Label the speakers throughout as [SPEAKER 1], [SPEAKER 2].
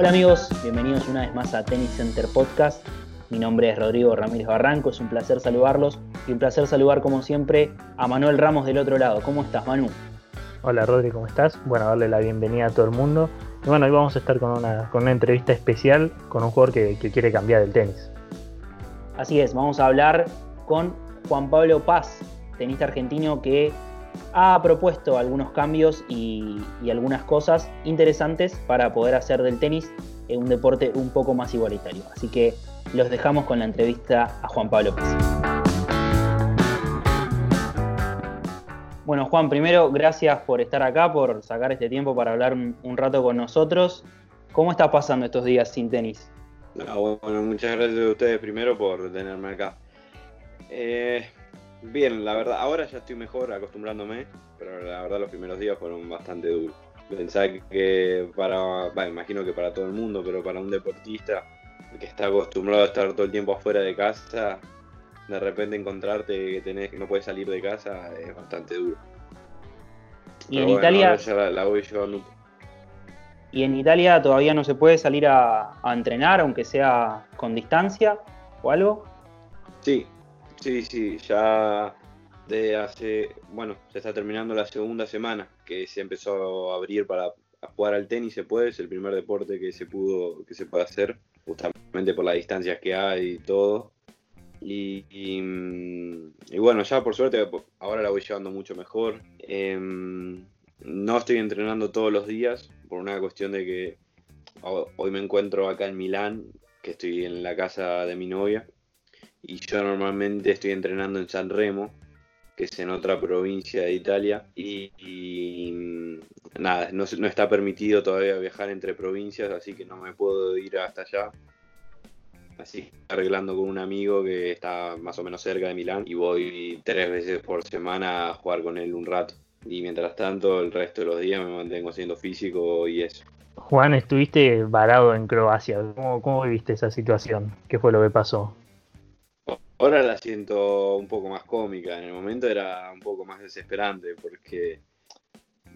[SPEAKER 1] Hola amigos, bienvenidos una vez más a Tennis Center Podcast. Mi nombre es Rodrigo Ramírez Barranco, es un placer saludarlos y un placer saludar como siempre a Manuel Ramos del otro lado. ¿Cómo estás, Manu?
[SPEAKER 2] Hola Rodri, ¿cómo estás? Bueno, darle la bienvenida a todo el mundo. Y bueno, hoy vamos a estar con una, con una entrevista especial con un jugador que, que quiere cambiar el tenis.
[SPEAKER 1] Así es, vamos a hablar con Juan Pablo Paz, tenista argentino que ha propuesto algunos cambios y, algunas cosas interesantes para poder hacer del tenis un deporte un poco más igualitario. Así que los dejamos con la entrevista a Juan Pablo Paz. Bueno, Juan, primero, gracias por estar acá, por sacar este tiempo para hablar un, rato con nosotros. ¿Cómo estás pasando estos días sin tenis?
[SPEAKER 3] bueno, muchas gracias a ustedes primero por tenerme acá. Eh, Bien, la verdad, ahora ya estoy mejor acostumbrándome, pero la verdad los primeros días fueron bastante duros. Pensaba que para, bueno, imagino que para todo el mundo, pero para un deportista que está acostumbrado a estar todo el tiempo afuera de casa, de repente encontrarte que tenés que no puedes salir de casa es bastante duro.
[SPEAKER 1] Y en Italia la, voy llevando y en Italia todavía no se puede salir a, a entrenar, aunque sea con distancia o algo.
[SPEAKER 3] Sí, Sí, sí, ya de hace, bueno, se está terminando la segunda semana que se empezó a abrir para jugar al tenis, se puede, es el primer deporte que se pudo, que se puede hacer, justamente por las distancias que hay y todo. Y, mm, bueno, ya por suerte ahora la voy llevando mucho mejor. Em, no estoy entrenando todos los días por una cuestión de que hoy me encuentro acá en Milán, que estoy en la casa de mi novia y yo normalmente estoy entrenando en San Remo, que es en otra provincia de Italia, y, mm, nada, no, no, está permitido todavía viajar entre provincias, así que no me puedo ir hasta allá. Así arreglando con un amigo que está más o menos cerca de Milán y voy tres veces por semana a jugar con él un rato. Y mientras tanto, el resto de los días me mantengo siendo físico y eso.
[SPEAKER 2] Juan, estuviste varado en Croacia. ¿Cómo, ¿Cómo viviste esa situación? ¿Qué fue lo que pasó?
[SPEAKER 3] Ahora la siento un poco más cómica, en el momento era un poco más desesperante porque,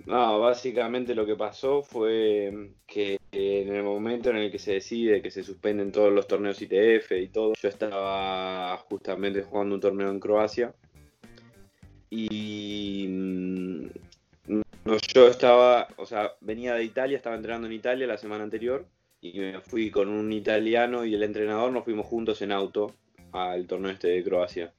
[SPEAKER 3] no, básicamente lo que pasó fue que en el momento en el que se decide que se suspenden todos los torneos ITF y todo, yo estaba justamente jugando un torneo en Croacia y mm, yo estaba, o sea, venía de Italia, estaba entrenando en Italia la semana anterior y me fui con un italiano y el entrenador, nos fuimos juntos en auto al torneo este de Croacia.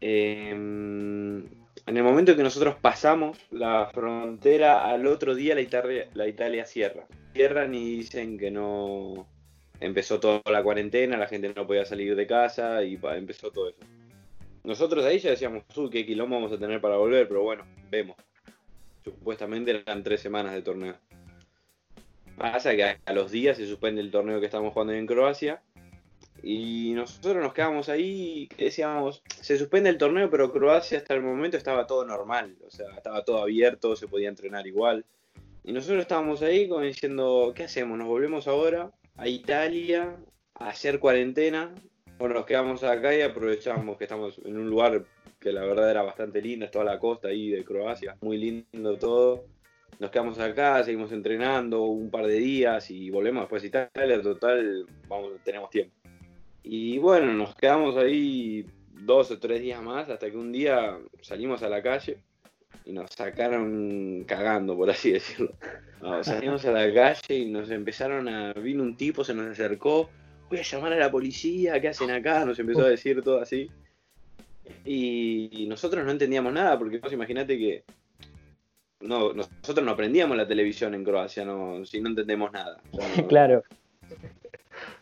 [SPEAKER 3] Em, en el momento que nosotros pasamos la frontera, al otro día la Italia, la Italia cierra. Cierran y dicen que no empezó toda la cuarentena, la gente no podía salir de casa y empezó todo eso. Nosotros ahí ya decíamos, uy, qué quilombo vamos a tener para volver, pero bueno, vemos. Supuestamente eran tres semanas de torneo. Pasa que a los días se suspende el torneo que estamos jugando en Croacia y nosotros nos quedamos ahí y decíamos, se suspende el torneo, pero Croacia hasta el momento estaba todo normal, o sea, estaba todo abierto, se podía entrenar igual. Y nosotros estábamos ahí como diciendo, ¿qué hacemos? ¿Nos volvemos ahora a Italia a hacer cuarentena? O nos quedamos acá y aprovechamos que estamos en un lugar que la verdad era bastante lindo, es toda la costa ahí de Croacia, muy lindo todo. Nos quedamos acá, seguimos entrenando un par de días y volvemos después a Italia, total, vamos, tenemos tiempo. Y bueno, nos quedamos ahí dos o tres días más hasta que un día salimos a la calle y nos sacaron cagando, por así decirlo. salimos a la calle y nos empezaron a... Vino un tipo, se nos acercó, voy a llamar a la policía, ¿qué hacen acá? Nos empezó a decir todo así. Y nosotros no entendíamos nada, porque vos imaginate que no, nosotros no aprendíamos la televisión en Croacia, no, si no entendemos nada.
[SPEAKER 1] claro.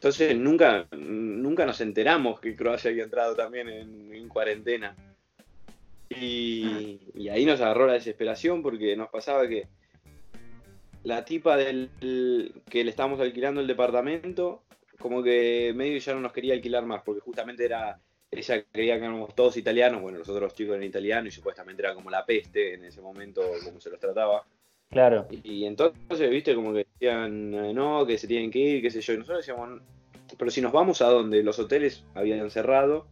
[SPEAKER 3] Entonces nunca, nunca nos enteramos que Croacia había entrado también en, cuarentena. Y, ahí nos agarró la desesperación porque nos pasaba que la tipa del que le estábamos alquilando el departamento, como que medio ya no nos quería alquilar más, porque justamente era, ella creía que éramos todos italianos, bueno, nosotros los chicos eran italianos y supuestamente era como la peste en ese momento, como se los trataba.
[SPEAKER 1] Claro.
[SPEAKER 3] Y, entonces, viste, como que decían, eh, no, que se tienen que ir, qué sé yo. Y nosotros decíamos, pero si nos vamos a donde los hoteles habían cerrado.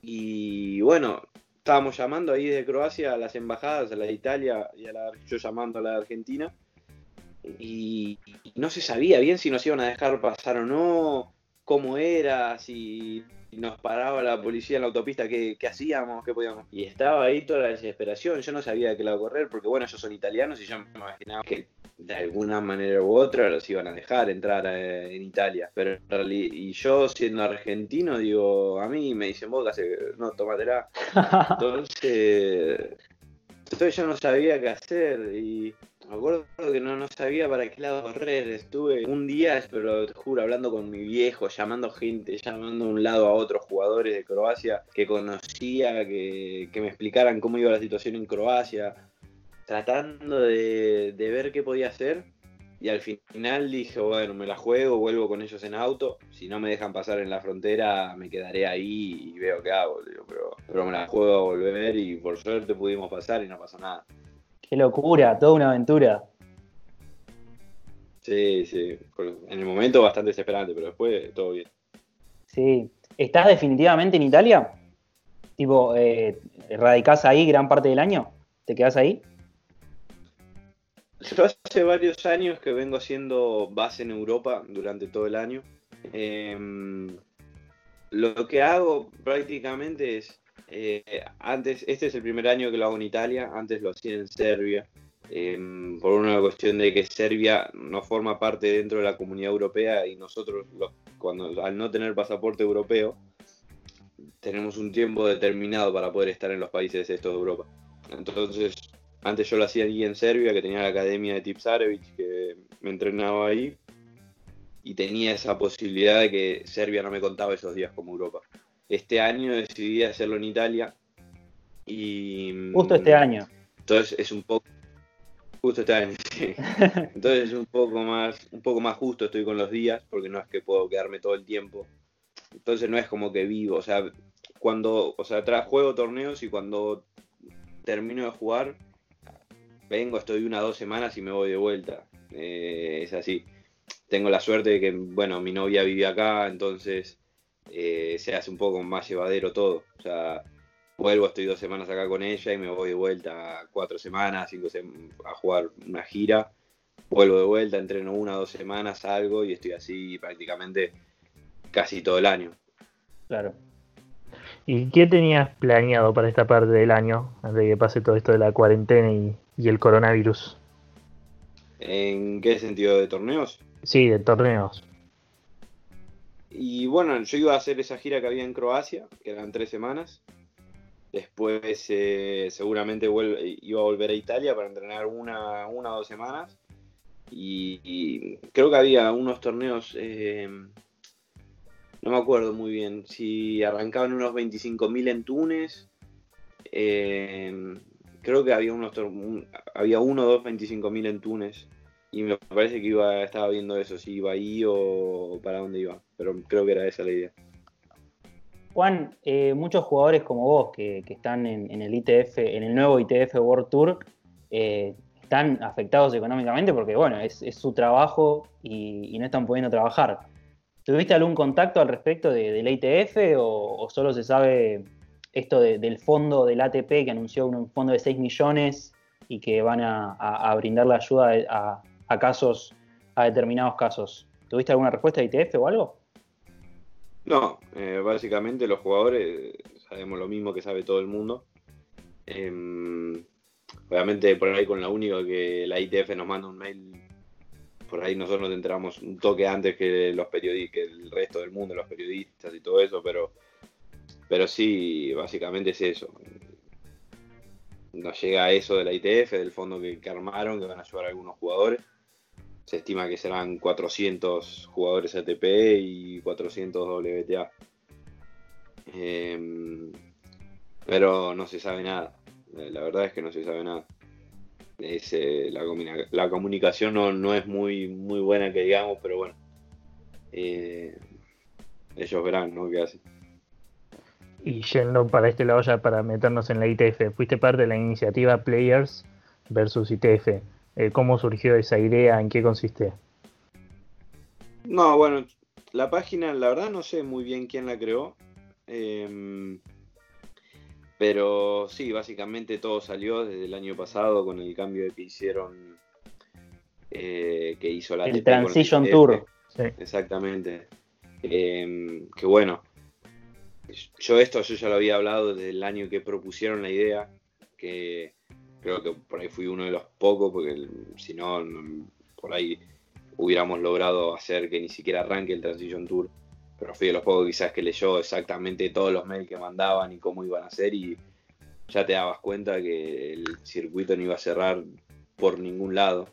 [SPEAKER 3] Y bueno, estábamos llamando ahí de Croacia a las embajadas, a la de Italia y a la, yo llamando a la de Argentina. y no se sabía bien si nos iban a dejar pasar o no, cómo era, si nos paraba la policía en la autopista, qué, hacíamos, qué podíamos. Y estaba ahí toda la desesperación, yo no sabía de qué lado correr, porque bueno, ellos son italianos y yo me imaginaba que de alguna manera u otra los iban a dejar entrar eh, en Italia. Pero y yo siendo argentino, digo, a mí me dicen, vos, no, tómatela. Entonces, entonces yo no sabía qué hacer y me acuerdo que no, sabía para qué lado correr. Estuve un día, pero te juro, hablando con mi viejo, llamando gente, llamando de un lado a otros jugadores de Croacia que conocía, que, me explicaran cómo iba la situación en Croacia, tratando de, de ver qué podía hacer. Y al final dije, bueno, me la juego, vuelvo con ellos en auto. Si no me dejan pasar en la frontera, me quedaré ahí y veo qué hago. pero, pero me la juego a volver y por suerte pudimos pasar y no pasó nada.
[SPEAKER 1] Qué locura, toda una aventura.
[SPEAKER 3] Sí, sí. En el momento bastante desesperante, pero después todo bien.
[SPEAKER 1] Sí. ¿Estás definitivamente en Italia? Tipo, eh, ¿radicás ahí gran parte del año? ¿Te quedas ahí?
[SPEAKER 3] Yo hace varios años que vengo haciendo base en Europa durante todo el año. Em, lo que hago prácticamente es, eh, antes, este es el primer año que lo hago en Italia, antes lo hacía en Serbia, em, por una cuestión de que Serbia no forma parte dentro de la comunidad europea y nosotros, cuando, al no tener pasaporte europeo, tenemos un tiempo determinado para poder estar en los países estos de Europa. Entonces, antes yo lo hacía allí en Serbia, que tenía la academia de Tipsarevic, que me entrenaba ahí. Y tenía esa posibilidad de que Serbia no me contaba esos días como Europa. Este año decidí hacerlo en Italia. Y.
[SPEAKER 1] Justo este año.
[SPEAKER 3] Entonces es un poco. Justo este año, sí. Entonces es un poco más, un poco más justo estoy con los días, porque no es que puedo quedarme todo el tiempo. Entonces no es como que vivo, o sea, cuando, o sea, juego torneos y cuando termino de jugar, vengo, estoy una o dos semanas y me voy de vuelta. Eh, es así. Tengo la suerte de que, bueno, mi novia vive acá, entonces eh, se hace un poco más llevadero todo. O sea, vuelvo, estoy dos semanas acá con ella y me voy de vuelta cuatro semanas, cinco a jugar una gira. Vuelvo de vuelta, entreno una o dos semanas, salgo y estoy así prácticamente casi todo el año.
[SPEAKER 1] Claro.
[SPEAKER 2] ¿Y qué tenías planeado para esta parte del año, antes de que pase todo esto de la cuarentena y y el coronavirus.
[SPEAKER 3] ¿En qué sentido? ¿De torneos?
[SPEAKER 2] Sí, de torneos.
[SPEAKER 3] Y bueno, yo iba a hacer esa gira que había en Croacia, que eran tres semanas. Después eh, seguramente iba a volver a Italia para entrenar una, una o dos semanas. Y, creo que había unos torneos, eh, no me acuerdo muy bien, si arrancaban unos 25.000 en Túnez, eh, creo que había unos había uno o dos 25 mil en Túnez y me parece que iba estaba viendo eso si iba ahí o para dónde iba pero creo que era esa la idea.
[SPEAKER 1] Juan eh, muchos jugadores como vos que, están en, el ITF en el nuevo ITF World Tour eh, están afectados económicamente porque bueno es, su trabajo y, no están pudiendo trabajar. ¿Tuviste algún contacto al respecto de, del ITF o solo se sabe esto del fondo del ATP que anunció un fondo de 6 millones y que van a, brindar la ayuda a, casos, a determinados casos. ¿Tuviste alguna respuesta de ITF o algo?
[SPEAKER 3] No, eh, básicamente los jugadores sabemos lo mismo que sabe todo el mundo. Em, obviamente por ahí con la única que la ITF nos manda un mail, por ahí nosotros nos enteramos un toque antes que los periodistas, que el resto del mundo, los periodistas y todo eso, pero pero sí, básicamente es eso. Nos llega eso de la ITF, del fondo que, armaron, que van a ayudar a algunos jugadores. Se estima que serán 400 jugadores ATP y 400 WTA. Em, pero no se sabe nada. La verdad es que no se sabe nada. Eh, la, comunicación no, es muy, muy buena que digamos, pero bueno. Eh, ellos verán, ¿no? ¿Qué hacen?
[SPEAKER 2] Y yendo para este lado ya para meternos en la ITF, fuiste parte de la iniciativa Players versus ITF. Eh, ¿Cómo surgió esa idea? ¿En qué consiste?
[SPEAKER 3] No, bueno, la página, la verdad no sé muy bien quién la creó. Em, pero sí, básicamente todo salió desde el año pasado con el cambio que hicieron eh, que hizo la
[SPEAKER 1] El Transition Tour.
[SPEAKER 3] Exactamente. Eh, que bueno, yo esto yo ya lo había hablado desde el año que propusieron la idea, que creo que por ahí fui uno de los pocos, porque si no, por ahí hubiéramos logrado hacer que ni siquiera arranque el Transition Tour, pero fui de los pocos quizás que leyó exactamente todos los mails que mandaban y cómo iban a hacer y ya te dabas cuenta que el circuito no iba a cerrar por ningún lado.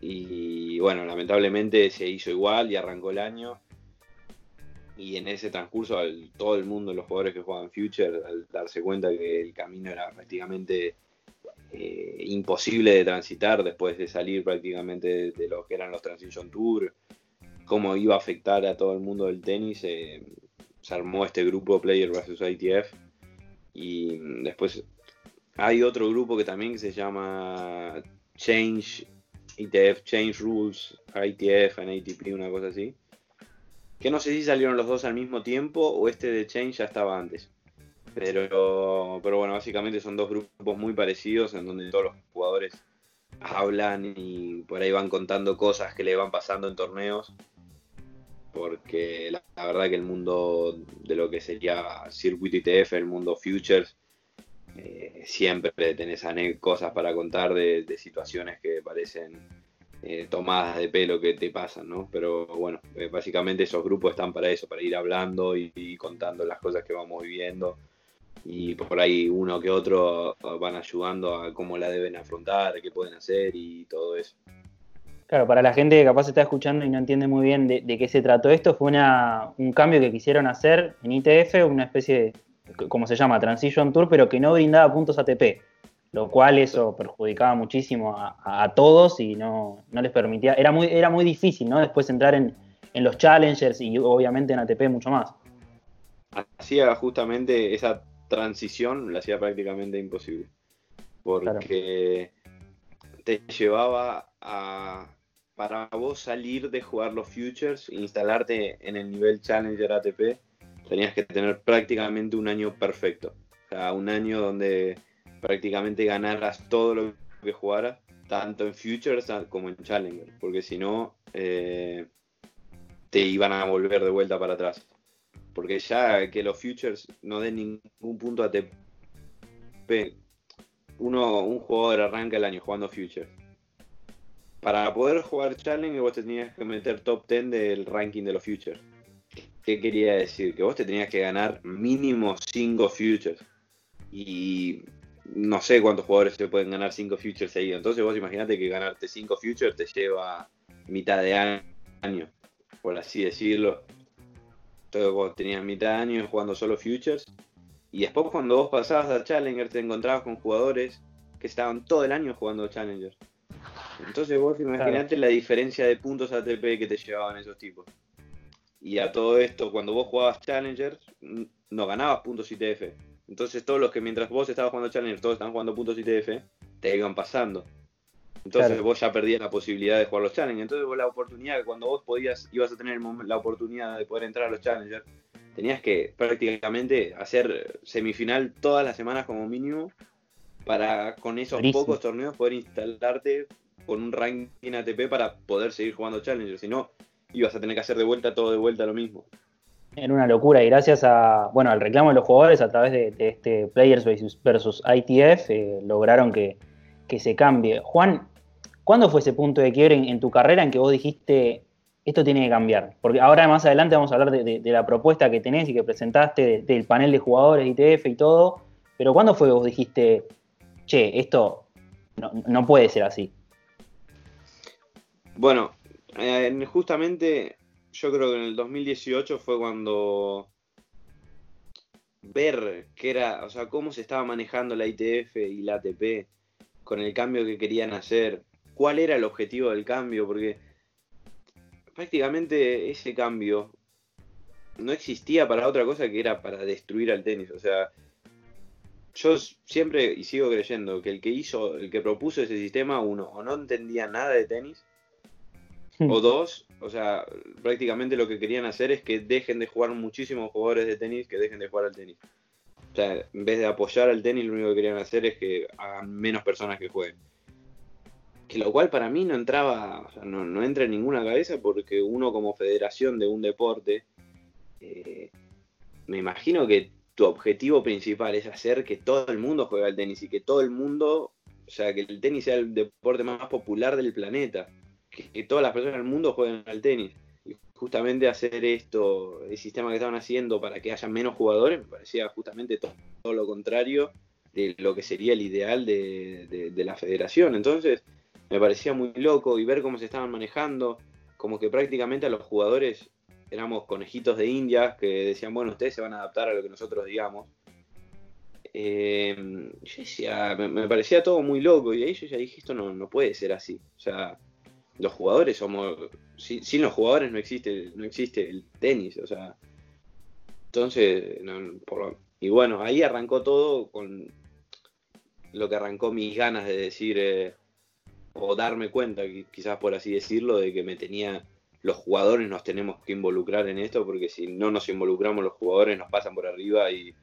[SPEAKER 3] y bueno, lamentablemente se hizo igual y arrancó el año y en ese transcurso todo el mundo, los jugadores que juegan Future, al darse cuenta que el camino era prácticamente eh, imposible de transitar después de salir prácticamente de, lo que eran los Transition Tour, cómo iba a afectar a todo el mundo del tenis, eh, se armó este grupo Player vs ITF y después hay otro grupo que también se llama Change ITF, Change Rules, ITF and ATP, una cosa así que no sé si salieron los dos al mismo tiempo o este de Change ya estaba antes. Pero, pero bueno, básicamente son dos grupos muy parecidos en donde todos los jugadores hablan y por ahí van contando cosas que le van pasando en torneos. Porque la, verdad que el mundo de lo que sería Circuit ITF, el mundo Futures, eh, siempre tenés cosas para contar de situaciones que parecen eh, tomadas de pelo que te pasan, ¿no? Pero bueno, eh, básicamente esos grupos están para eso, para ir hablando y, contando las cosas que vamos viviendo. Y por ahí uno que otro van ayudando a cómo la deben afrontar, qué pueden hacer y todo eso.
[SPEAKER 1] Claro, para la gente que capaz está escuchando y no entiende muy bien de, qué se trató esto, fue una, un cambio que quisieron hacer en ITF, una especie de, como se llama, Transition Tour, pero que no brindaba puntos ATP lo cual eso perjudicaba muchísimo a, todos y no, les permitía, era muy, era muy difícil, ¿no? Después entrar en, los challengers y obviamente en ATP mucho más.
[SPEAKER 3] Hacía justamente esa transición, la hacía prácticamente imposible, porque te llevaba a, para vos salir de jugar los futures, instalarte en el nivel challenger ATP, tenías que tener prácticamente un año perfecto, o sea, un año donde prácticamente ganaras todo lo que jugaras, tanto en Futures como en Challenger, porque si no, eh, te iban a volver de vuelta para atrás. Porque ya que los Futures no den ningún punto a TP, uno, un jugador arranca el año jugando Futures. Para poder jugar Challenger vos tenías que meter top 10 del ranking de los Futures. ¿Qué quería decir? Que vos te tenías que ganar mínimo 5 Futures. Y no sé cuántos jugadores se pueden ganar 5 futures seguidos. Entonces vos imaginate que ganarte 5 futures te lleva mitad de año, por así decirlo. Entonces vos tenías mitad de año jugando solo futures. Y después cuando vos pasabas a Challenger te encontrabas con jugadores que estaban todo el año jugando Challenger. Entonces vos imaginate la diferencia de puntos ATP que te llevaban esos tipos. Y a todo esto, cuando vos jugabas Challenger, no ganabas puntos ITF entonces todos los que mientras vos estabas jugando Challenger, todos estaban jugando puntos ITF, te iban pasando. Entonces vos ya perdías la posibilidad de jugar los Challenger. Entonces vos la oportunidad que cuando vos podías, ibas a tener la oportunidad de poder entrar a los Challenger, tenías que prácticamente hacer semifinal todas las semanas como mínimo para con esos pocos torneos poder instalarte con un ranking ATP para poder seguir jugando Challenger. Si no, ibas a tener que hacer de vuelta todo de vuelta lo mismo.
[SPEAKER 1] Era una locura y gracias a, bueno, al reclamo de los jugadores a través de, este Players versus, ITF eh, lograron que, se cambie. Juan, ¿cuándo fue ese punto de quiebre en, tu carrera en que vos dijiste esto tiene que cambiar? Porque ahora más adelante vamos a hablar de, la propuesta que tenés y que presentaste del panel de jugadores ITF y todo, pero ¿cuándo fue que vos dijiste, che, esto no, puede ser así?
[SPEAKER 3] Bueno, eh, justamente yo creo que en el 2018 fue cuando ver qué era, o sea, cómo se estaba manejando la ITF y la ATP con el cambio que querían hacer, cuál era el objetivo del cambio, porque prácticamente ese cambio no existía para otra cosa que era para destruir al tenis, o sea, yo siempre y sigo creyendo que el que hizo, el que propuso ese sistema, uno, o no entendía nada de tenis. O dos, o sea, prácticamente lo que querían hacer es que dejen de jugar muchísimos jugadores de tenis, que dejen de jugar al tenis. O sea, en vez de apoyar al tenis, lo único que querían hacer es que hagan menos personas que jueguen. que lo cual para mí no entraba, o sea, no, no, entra en ninguna cabeza porque uno como federación de un deporte, eh, me imagino que tu objetivo principal es hacer que todo el mundo juegue al tenis y que todo el mundo, o sea, que el tenis sea el deporte más popular del planeta, que, todas las personas del mundo jueguen al tenis. Y justamente hacer esto, el sistema que estaban haciendo para que haya menos jugadores, me parecía justamente todo, lo contrario de lo que sería el ideal de, de la federación. Entonces, me parecía muy loco y ver cómo se estaban manejando, como que prácticamente a los jugadores éramos conejitos de India que decían, bueno, ustedes se van a adaptar a lo que nosotros digamos. Eh, yo decía, me, parecía todo muy loco y ahí yo ya dije, esto no, no puede ser así. O sea, los jugadores somos, sin, los jugadores no existe, no existe el tenis, o sea. Entonces, y bueno, ahí arrancó todo con lo que arrancó mis ganas de decir, eh, o darme cuenta, quizás por así decirlo, de que me tenía los jugadores nos tenemos que involucrar en esto, porque si no nos involucramos los jugadores nos pasan por arriba y,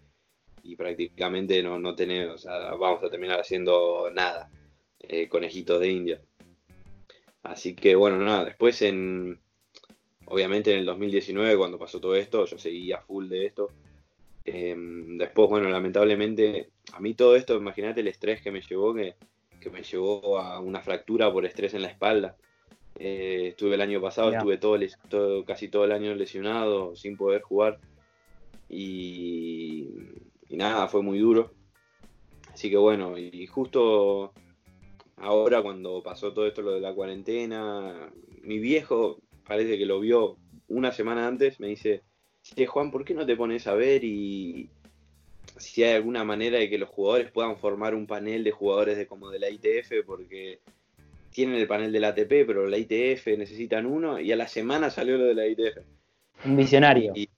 [SPEAKER 3] prácticamente no, no tenemos, vamos a terminar haciendo nada, eh, conejitos de India. Así que bueno, nada, después en, obviamente en el 2019 cuando pasó todo esto, yo seguía full de esto. Em, después, bueno, lamentablemente, a mí todo esto, imagínate el estrés que me llevó, que, que me llevó a una fractura por estrés en la espalda. Eh, estuve el año pasado, estuve todo, casi todo el año lesionado, sin poder jugar. Y, nada, fue muy duro. Así que bueno, y justo ahora cuando pasó todo esto, lo de la cuarentena, mi viejo parece que lo vio una semana antes, me dice, Juan, ¿por qué no te pones a ver y si hay alguna manera de que los jugadores puedan formar un panel de jugadores de como de la ITF? Porque tienen el panel de la ATP, pero la ITF necesitan uno, y a la semana salió lo de la ITF.
[SPEAKER 1] Un visionario.
[SPEAKER 3] Y,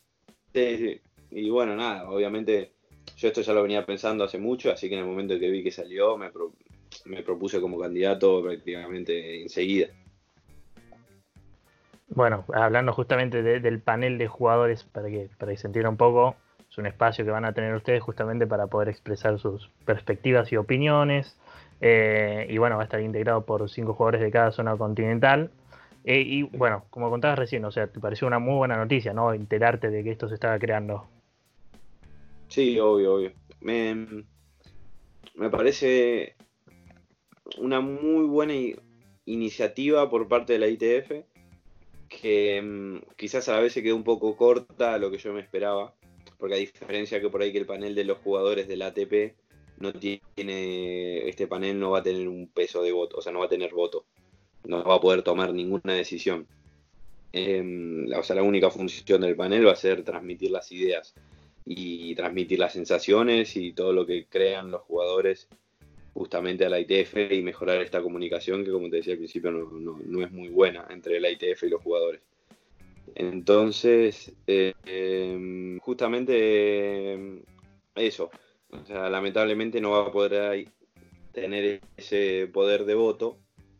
[SPEAKER 3] y bueno, nada, obviamente yo esto ya lo venía pensando hace mucho, así que en el momento que vi que salió me, me propuse como candidato prácticamente enseguida.
[SPEAKER 2] Bueno, hablando justamente del panel de jugadores, para que, para que se entienda un poco, es un espacio que van a tener ustedes justamente para poder expresar sus perspectivas y opiniones, eh, y bueno, va a estar integrado por cinco jugadores de cada zona continental. Eh, y bueno, como contabas recién, o sea, te pareció una muy buena noticia, ¿no? Enterarte de que esto se estaba creando.
[SPEAKER 3] Sí, obvio, obvio. Me, me parece una muy buena iniciativa por parte de la ITF, que mm, quizás a la vez se quedó un poco corta a lo que yo me esperaba, porque a diferencia que por ahí que el panel de los jugadores del ATP no tiene, este panel no va a tener un peso de voto, o sea, no va a tener voto, no va a poder tomar ninguna decisión. Em, o sea, la única función del panel va a ser transmitir las ideas y transmitir las sensaciones y todo lo que crean los jugadores justamente a la ITF y mejorar esta comunicación que como te decía al principio no, es muy buena entre la ITF y los jugadores. Entonces, eh, em, justamente eso, o sea, lamentablemente no va a poder tener ese poder de voto,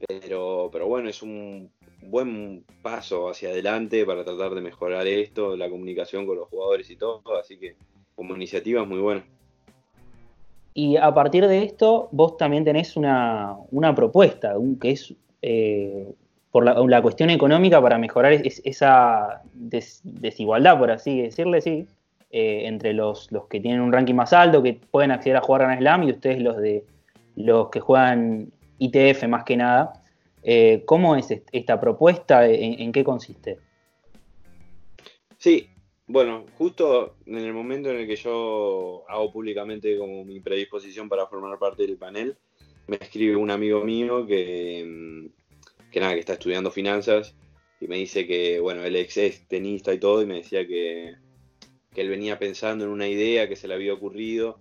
[SPEAKER 3] pero, pero bueno, es un buen paso hacia adelante para tratar de mejorar esto, la comunicación con los jugadores y todo, así que como iniciativa es muy buena.
[SPEAKER 1] Y a partir de esto, vos también tenés una, propuesta, que es eh, por la, cuestión económica para mejorar esa desigualdad, por así decirle, sí, eh, entre los, los, que tienen un ranking más alto, que pueden acceder a jugar Grand Slam, y ustedes los de los que juegan ITF más que nada. Eh, ¿Cómo es esta propuesta? ¿En, qué consiste?
[SPEAKER 3] Sí, bueno, justo en el momento en el que yo hago públicamente como mi predisposición para formar parte del panel, me escribe un amigo mío que, mm, que nada, que está estudiando finanzas y me dice que, bueno, él es tenista y todo, y me decía que, que él venía pensando en una idea que se le había ocurrido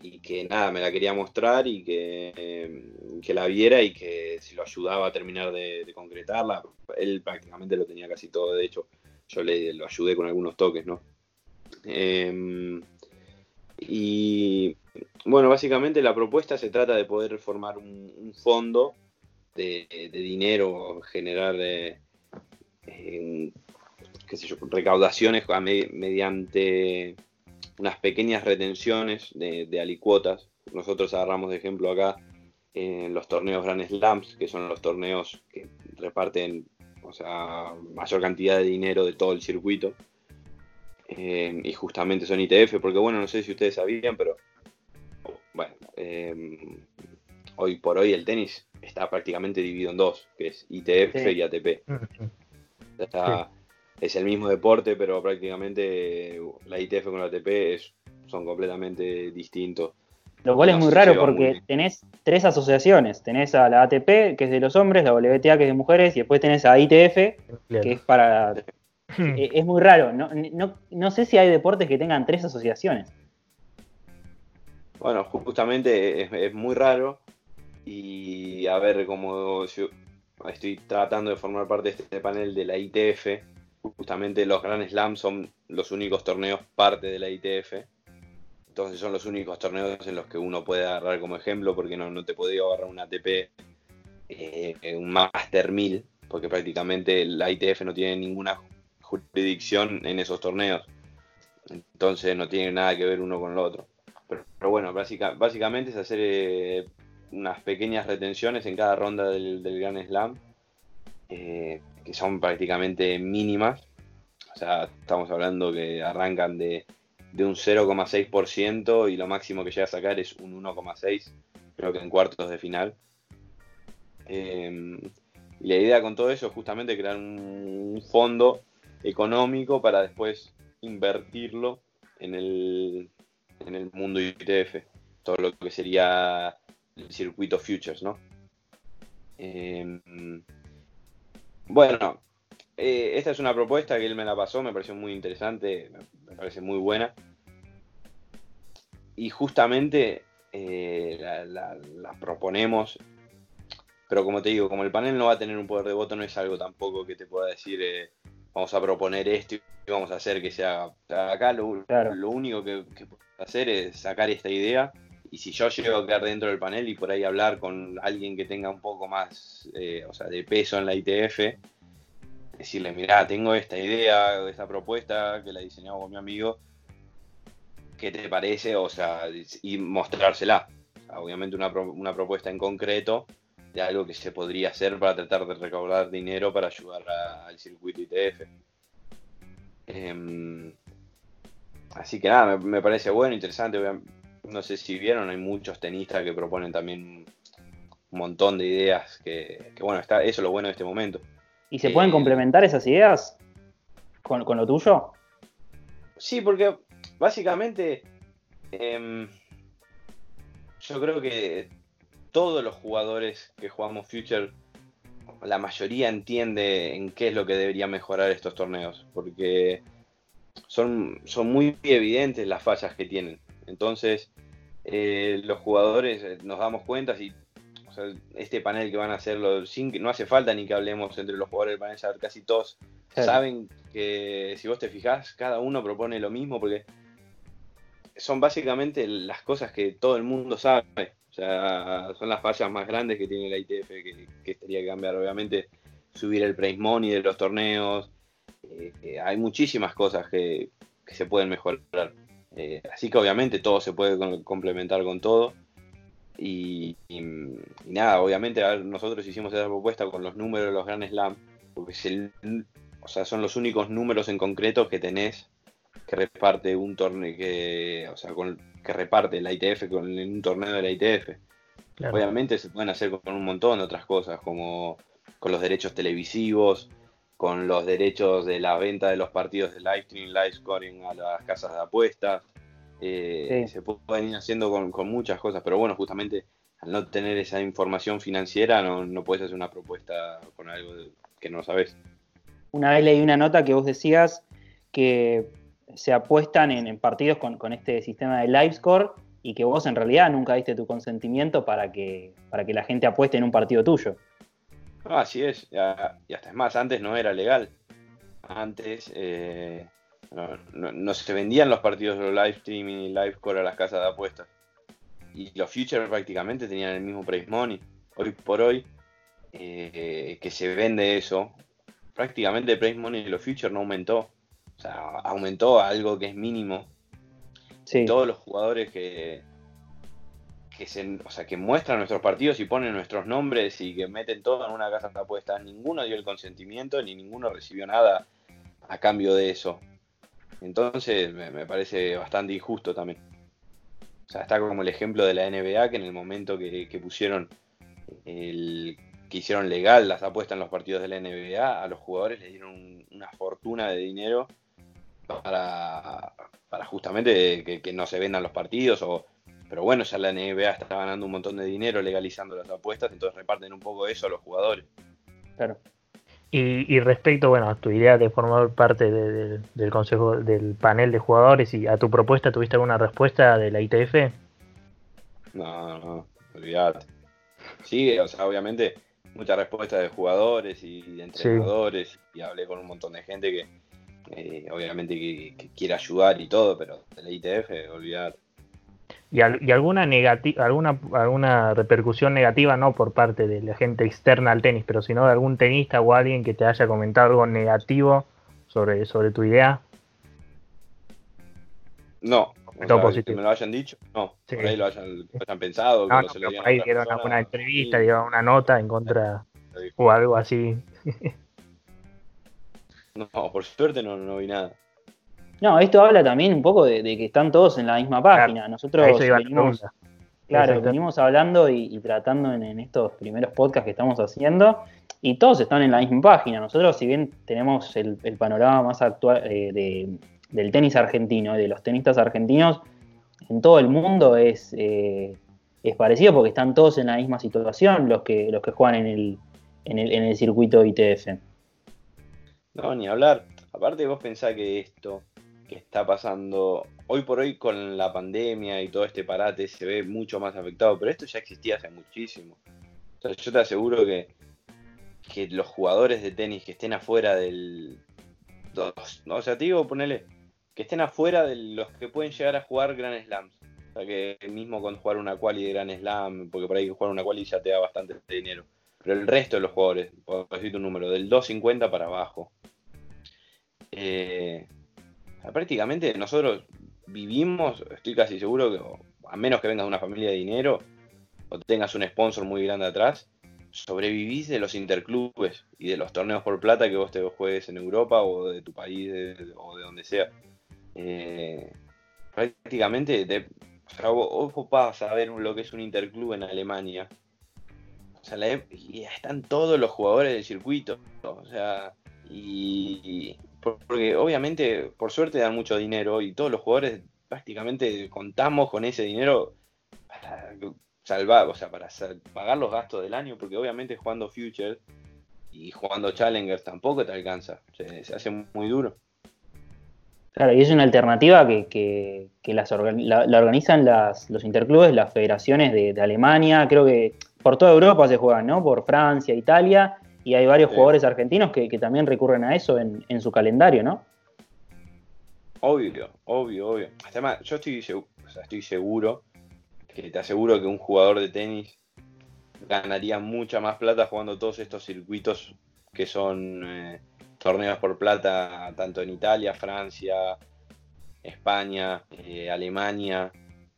[SPEAKER 3] y que nada, me la quería mostrar y que, em, que la viera y que si lo ayudaba a terminar de, concretarla, él prácticamente lo tenía casi todo, de hecho yo le lo ayudé con algunos toques, ¿no? Em, y bueno, básicamente la propuesta se trata de poder formar un, fondo de, dinero, generar de, eh, recaudaciones mediante unas pequeñas retenciones de, alicuotas. Nosotros agarramos de ejemplo acá en los torneos Grand Slams, que son los torneos que reparten o sea, mayor cantidad de dinero de todo el circuito. Eh, y justamente son ITF, porque bueno, no sé si ustedes sabían, pero bueno, eh, hoy por hoy el tenis está prácticamente dividido en dos, que es ITF y ATP. Es el mismo deporte, pero prácticamente la ITF con la ATP es, son completamente distintos.
[SPEAKER 1] Lo cual es muy raro porque tenés tres asociaciones. Tenés a la ATP, que es de los hombres, la WTA, que es de mujeres, y después tenés a ITF, que es para... Eh, es muy raro. No, sé si hay deportes que tengan tres asociaciones.
[SPEAKER 3] Bueno, justamente es, muy raro. Y a ver, como estoy tratando de formar parte de este panel de la ITF, justamente los Grand Slams son los únicos torneos parte de la ITF entonces son los únicos torneos en los que uno puede agarrar como ejemplo, porque no, no te podía agarrar un ATP, eh, un Master 1000, porque prácticamente la ITF no tiene ninguna jurisdicción en esos torneos. Entonces no tiene nada que ver uno con el otro. Pero, bueno, básicamente es hacer eh, unas pequeñas retenciones en cada ronda del, del Grand Slam, eh, que son prácticamente mínimas. O sea, estamos hablando que arrancan de de un 0,6% y lo máximo que llega a sacar es un 1,6%, creo que en cuartos de final. Em, y la idea con todo eso es justamente crear un, fondo económico para después invertirlo en el, en el mundo ITF, todo lo que sería el circuito futures, ¿no? Em, bueno, eh, esta es una propuesta que él me la pasó, me pareció muy interesante, me parece muy buena. Y justamente eh, la, proponemos, pero como te digo, como el panel no va a tener un poder de voto, no es algo tampoco que te pueda decir, eh, vamos a proponer esto y vamos a hacer que sea... acá lo, único que, que hacer es sacar esta idea y si yo llego a quedar dentro del panel y por ahí hablar con alguien que tenga un poco más o sea, de peso en la ITF, decirle, mira, tengo esta idea, esta propuesta que la diseñado con mi amigo, ¿qué te parece? O sea, y mostrársela. obviamente una, propuesta en concreto de algo que se podría hacer para tratar de recaudar dinero para ayudar al circuito ITF. Em, así que nada, me, parece bueno, interesante. No sé si vieron, hay muchos tenistas que proponen también un montón de ideas que, que bueno, está, eso es lo bueno de este momento.
[SPEAKER 1] ¿Y se pueden complementar esas ideas con, lo tuyo?
[SPEAKER 3] Sí, porque básicamente em, yo creo que todos los jugadores que jugamos Future, la mayoría entiende en qué es lo que debería mejorar estos torneos, porque son, son muy evidentes las fallas que tienen. Entonces, eh, los jugadores eh, nos damos cuenta si este panel que van a hacerlo, sin no hace falta ni que hablemos entre los jugadores del panel, casi todos saben que si vos te fijás, cada uno propone lo mismo porque son básicamente las cosas que todo el mundo sabe. O sea, son las fallas más grandes que tiene la ITF que, que tendría que cambiar. Obviamente, subir el price money de los torneos. Eh, eh, hay muchísimas cosas que, se pueden mejorar. Eh, así que obviamente todo se puede complementar con todo. Y, nada, obviamente nosotros hicimos esa propuesta con los números de los Grand Slam, porque o sea, son los únicos números en concreto que tenés que reparte un torneo, que, o sea, con, que reparte la ITF con un torneo de la ITF. Obviamente se pueden hacer con un montón de otras cosas, como con los derechos televisivos, con los derechos de la venta de los partidos de live stream, live scoring a las casas de apuestas, eh, se pueden ir haciendo con, muchas cosas, pero bueno, justamente al no tener esa información financiera no, puedes hacer una propuesta con algo que no sabes.
[SPEAKER 1] Una vez leí una nota que vos decías que se apuestan en, partidos con, este sistema de live score y que vos en realidad nunca diste tu consentimiento para que, para que la gente apueste en un partido tuyo.
[SPEAKER 3] Ah, así es, y hasta es más, antes no era legal. Antes eh, no, se vendían los partidos de live streaming y live core a las casas de apuestas. Y los futures prácticamente tenían el mismo price money. Hoy por hoy, eh, que se vende eso, prácticamente el price money de los futures no aumentó. O sea, aumentó a algo que es mínimo. Todos los jugadores que, que, se, o sea, que muestran nuestros partidos y ponen nuestros nombres y que meten todo en una casa de apuestas. Ninguno dio el consentimiento ni ninguno recibió nada a cambio de eso. Entonces me, parece bastante injusto también. O sea, está como el ejemplo de la NBA que en el momento que, pusieron el que hicieron legal las apuestas en los partidos de la NBA, a los jugadores les dieron una fortuna de dinero para, justamente que, no se vendan los partidos o pero bueno, ya la NBA está ganando un montón de dinero legalizando las apuestas, entonces reparten un poco eso a los jugadores.
[SPEAKER 2] Claro. Y, respecto, bueno, a tu idea de formar parte del consejo, del panel de jugadores y a tu propuesta, ¿tuviste alguna respuesta de la ITF?
[SPEAKER 3] No, no, olvídate. Sí, o sea, obviamente muchas respuestas de jugadores y de entrenadores y hablé con un montón de gente que eh, obviamente que, que, quiere ayudar y todo, pero de la ITF, olvídate.
[SPEAKER 2] ¿Y, alguna, alguna, alguna repercusión negativa, no por parte de la gente externa al tenis, pero sino de algún tenista o alguien que te haya comentado algo negativo sobre, sobre tu idea?
[SPEAKER 3] No, que me lo hayan dicho, no, por ahí lo hayan, pensado.
[SPEAKER 2] No, no, por ahí dieron alguna entrevista, dieron una nota en contra o algo así.
[SPEAKER 3] no, por suerte no, no vi nada.
[SPEAKER 1] No, esto habla también un poco de, que están todos en la misma página. Nosotros venimos, claro, venimos hablando y, tratando en, estos primeros podcasts que estamos haciendo y todos están en la misma página. Nosotros, si bien tenemos el, panorama más actual eh, del tenis argentino y de los tenistas argentinos, en todo el mundo es, eh, es parecido porque están todos en la misma situación los que, los que juegan en el, en el, en el circuito ITF.
[SPEAKER 3] No, ni hablar. Aparte vos pensás que esto está pasando hoy por hoy con la pandemia y todo este parate se ve mucho más afectado, pero esto ya existía hace muchísimo. yo te aseguro que, que los jugadores de tenis que estén afuera del... o sea, te digo, ponele, que estén afuera de los que pueden llegar a jugar Grand Slams. O sea, que mismo con jugar una quali de Grand Slam, porque por ahí jugar una quali ya te da bastante dinero. Pero el resto de los jugadores, por decirte un número, del 250 para abajo. Eh, prácticamente nosotros vivimos, estoy casi seguro que, a menos que vengas de una familia de dinero o tengas un sponsor muy grande atrás, sobrevivís de los interclubes y de los torneos por plata que vos te juegues en Europa o de tu país o de donde sea. Eh, prácticamente, vos, vas a ver lo que es un interclub en Alemania. O sea, y están todos los jugadores del circuito. O sea, y, porque obviamente, por suerte, dan mucho dinero y todos los jugadores prácticamente contamos con ese dinero para salvar, o sea, para pagar los gastos del año, porque obviamente jugando Future y jugando Challengers tampoco te alcanza, se, hace muy duro.
[SPEAKER 1] Claro, y es una alternativa que, las la, organizan las, los interclubes, las federaciones de, de, Alemania, creo que por toda Europa se juegan, ¿no? Por Francia, Italia, y hay varios jugadores argentinos que, también recurren a eso en, su calendario, ¿no?
[SPEAKER 3] Obvio, obvio, obvio. Además, yo estoy, estoy seguro, que te aseguro que un jugador de tenis ganaría mucha más plata jugando todos estos circuitos que son eh, torneos por plata, tanto en Italia, Francia, España, eh, Alemania,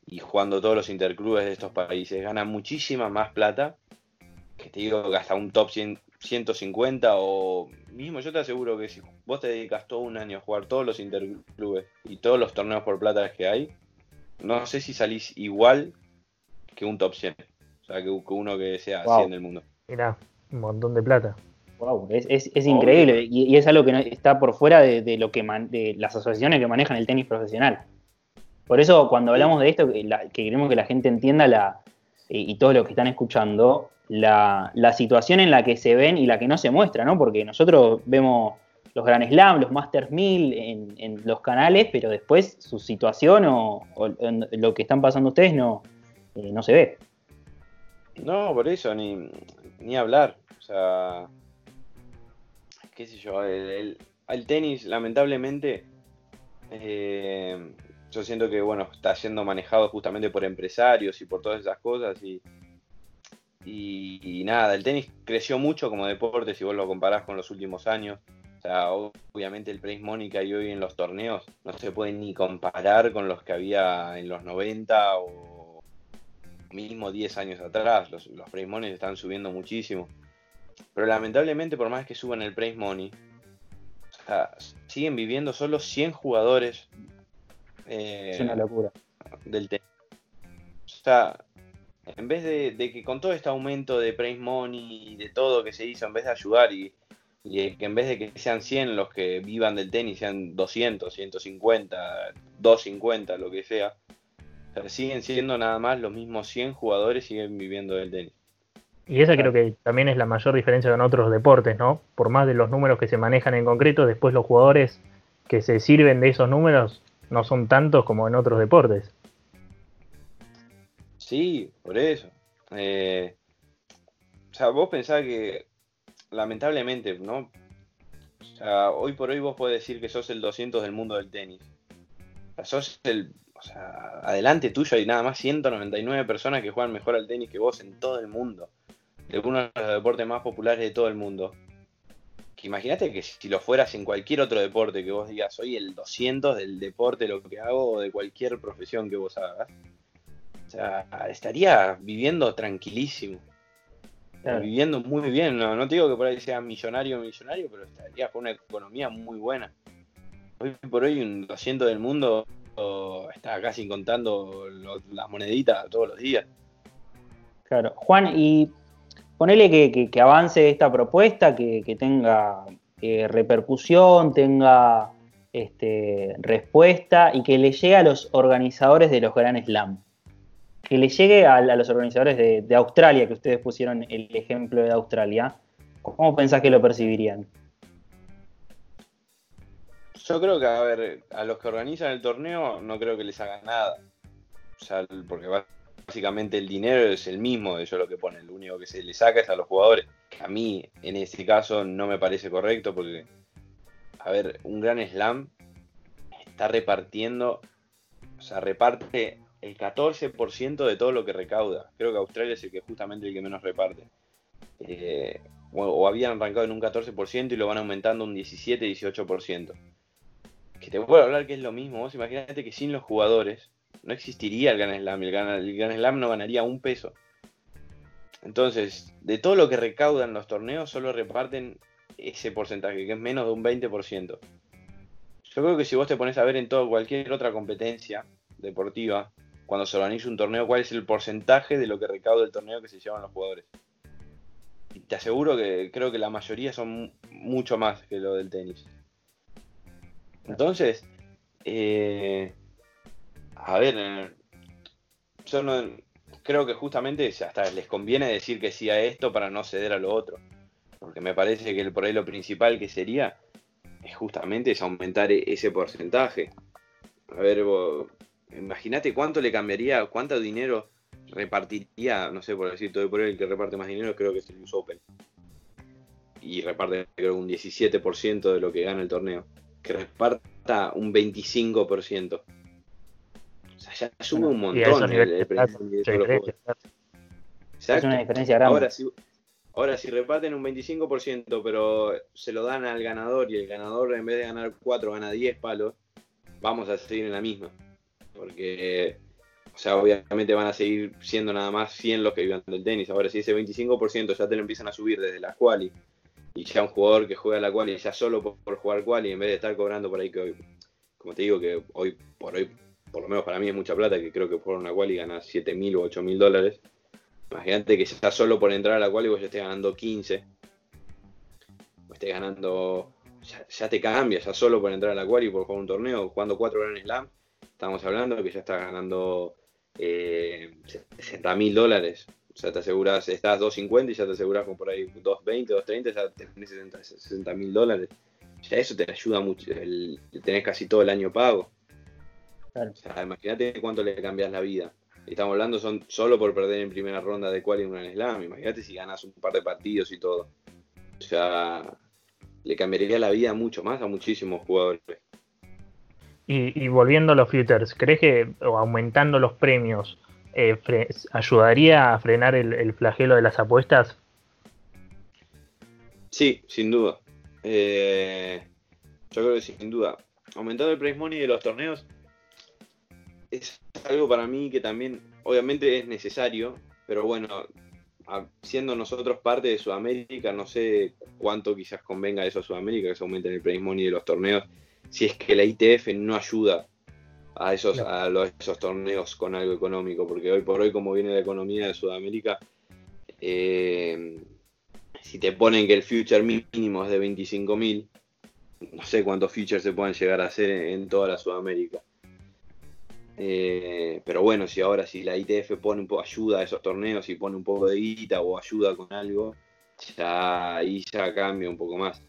[SPEAKER 3] y jugando todos los interclubes de estos países. Gana muchísima más plata que te digo que hasta un top 100 150 o mismo yo te aseguro que si vos te dedicas todo un año a jugar todos los interclubes y todos los torneos por plata que hay, no sé si salís igual que un top 100. O sea, que, uno que sea 100 del mundo.
[SPEAKER 2] Mira, un montón de plata.
[SPEAKER 1] Wow, es, increíble y, es algo que está por fuera de, lo que de las asociaciones que manejan el tenis profesional. Por eso cuando hablamos de esto, que, queremos que la gente entienda la, y, todos los que están escuchando, la, situación en la que se ven y la que no se muestra, ¿no? Porque nosotros vemos los Grand Slam, los Masters 1000 en, los canales, pero después su situación o, lo que están pasando ustedes no, eh, no se ve.
[SPEAKER 3] No, por eso, ni, ni hablar. O sea, qué sé yo, el, tenis lamentablemente eh, yo siento que bueno, está siendo manejado justamente por empresarios y por todas esas cosas y y, nada, el tenis creció mucho como deporte si vos lo comparás con los últimos años. O sea, obviamente el Price Money que hay hoy en los torneos no se puede ni comparar con los que había en los 90 o mismo 10 años atrás. Los, los prize money están subiendo muchísimo. Pero lamentablemente, por más que suban el prize money, siguen viviendo solo 100 jugadores.
[SPEAKER 1] Eh, es una locura.
[SPEAKER 3] Del tenis. O sea, en vez de, que con todo este aumento de prize money y de todo que se hizo, en vez de ayudar y, que en vez de que sean 100 los que vivan del tenis, sean 200, 150, 250, lo que sea, siguen siendo nada más los mismos 100 jugadores siguen viviendo del tenis.
[SPEAKER 2] Y esa creo que también es la mayor diferencia con otros deportes, ¿no? Por más de los números que se manejan en concreto, después los jugadores que se sirven de esos números no son tantos como en otros deportes.
[SPEAKER 3] Sí, por eso. Eh, o sea, vos pensás que lamentablemente, ¿no? O sea, hoy por hoy vos podés decir que sos el 200 del mundo del tenis. O sea, sos el... O sea, adelante tuyo hay nada más 199 personas que juegan mejor al tenis que vos en todo el mundo de uno de los deportes más populares de todo el mundo. Que imagínate que si lo fueras en cualquier otro deporte, que vos digas, soy el 200 del deporte, lo que hago, o de cualquier profesión que vos hagas, sea, estaría viviendo tranquilísimo. Viviendo muy bien, no, no te digo que por ahí sea millonario o millonario, pero estaría con una economía muy buena. Hoy por hoy un 200 del mundo está casi contando las moneditas todos los días.
[SPEAKER 1] Claro, Juan, y ponele que, avance esta propuesta, que, tenga eh, repercusión, tenga este, respuesta y que le llegue a los organizadores de los Gran Slam. Que le llegue a, los organizadores de, Australia, que ustedes pusieron el ejemplo de Australia. ¿Cómo pensás que lo percibirían?
[SPEAKER 3] Yo creo que, a ver, a los que organizan el torneo no creo que les haga nada. O sea, porque básicamente el dinero es el mismo de ellos lo que ponen, lo único que se le saca es a los jugadores. A mí, en este caso, no me parece correcto porque, a ver, un gran slam está repartiendo, o sea, reparte el 14% de todo lo que recauda. Creo que Australia es el que justamente el que menos reparte. Eh, o, habían arrancado en un 14% y lo van aumentando un 17-18%. Que te puedo hablar que es lo mismo. Vos imagínate que sin los jugadores, no existiría el Grand Slam. El Grand, Slam no ganaría un peso. Entonces, de todo lo que recaudan los torneos, solo reparten ese porcentaje, que es menos de un 20%. Yo creo que si vos te pones a ver en todo, cualquier otra competencia deportiva, cuando se organiza un torneo, cuál es el porcentaje de lo que recauda el torneo que se llevan los jugadores. Y te aseguro que creo que la mayoría son mucho más que lo del tenis. Entonces, eh, a ver, eh, yo no, creo que justamente hasta les conviene decir que sí a esto para no ceder a lo otro. Porque me parece que por ahí lo principal que sería es justamente es aumentar e-, ese porcentaje. A ver, imagínate cuánto le cambiaría, cuánto dinero repartiría, no sé, por decir todo por el que reparte más dinero creo que es el US Open. Y reparte creo un 17% de lo que gana el torneo. Que reparta un 25% ya sube un montón el, precio
[SPEAKER 1] Es una diferencia grande.
[SPEAKER 3] Ahora si, ahora, si reparten un 25%, pero se lo dan al ganador y el ganador en vez de ganar 4 gana 10 palos, vamos a seguir en la misma. Porque, o sea, obviamente van a seguir siendo nada más 100 los que vivan del tenis. Ahora, si ese 25% ya te lo empiezan a subir desde la quali, y ya un jugador que juega la quali ya solo por, por jugar quali, en vez de estar cobrando por ahí que hoy, como te digo, que hoy por hoy por lo menos para mí es mucha plata, que creo que por una quali gana 7 mil o 8 mil dólares. Imagínate que está solo por entrar a la quali vos ya estés ganando 15. O estés ganando. Ya, te cambia, ya solo por entrar a la quali por jugar un torneo, jugando 4 Grand Slam. Estamos hablando que ya estás ganando eh, 60 mil dólares. O sea, te aseguras, estás 2.50 y ya te aseguras con por ahí 2.20, 2.30, ya tenés 60 mil dólares. Ya eso te ayuda mucho, el, tenés casi todo el año pago imagínate cuánto le cambias la vida. Estamos hablando son solo por perder en primera ronda de cual en un slam. Imagínate si ganas un par de partidos y todo. O sea, le cambiaría la vida mucho más a muchísimos jugadores.
[SPEAKER 2] Y, volviendo a los futures, ¿crees que aumentando los premios eh, ayudaría a frenar el, flagelo de las apuestas?
[SPEAKER 3] Sí, sin duda. Eh, yo creo que sin duda. Aumentando el price money de los torneos es algo para mí que también, obviamente es necesario, pero bueno, siendo nosotros parte de Sudamérica, no sé cuánto quizás convenga eso a Sudamérica, que se aumente el price money de los torneos, si es que la ITF no ayuda a esos, a esos torneos con algo económico, porque hoy por hoy como viene la economía de Sudamérica, eh, si te ponen que el future mínimo es de 25.000, no sé cuántos futures se pueden llegar a hacer en, toda la Sudamérica. Eh, pero bueno, si ahora si la ITF pone un poco ayuda a esos torneos y pone un poco de guita o ayuda con algo, ya ahí ya cambia un poco más.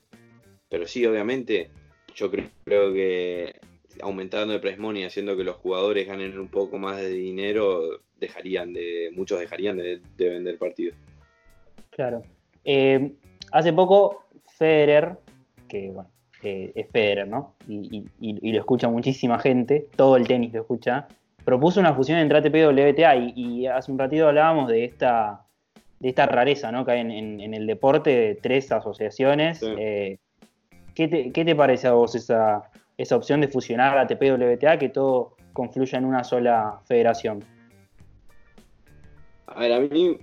[SPEAKER 3] Pero sí, obviamente, yo creo que aumentando el price money, haciendo que los jugadores ganen un poco más de dinero, dejarían de, muchos dejarían de, vender partidos.
[SPEAKER 1] Claro. Eh, hace poco Federer, que bueno, eh, es Federer, ¿no? Y, lo escucha muchísima gente, todo el tenis lo escucha, propuso una fusión entre ATP y WTA y, hace un ratito hablábamos de esta, de esta rareza, ¿no? Que hay en, el deporte de tres asociaciones. Eh, ¿qué, te, parece a vos esa, esa opción de fusionar ATP y WTA, que todo confluya en una sola federación?
[SPEAKER 3] A ver, a mí,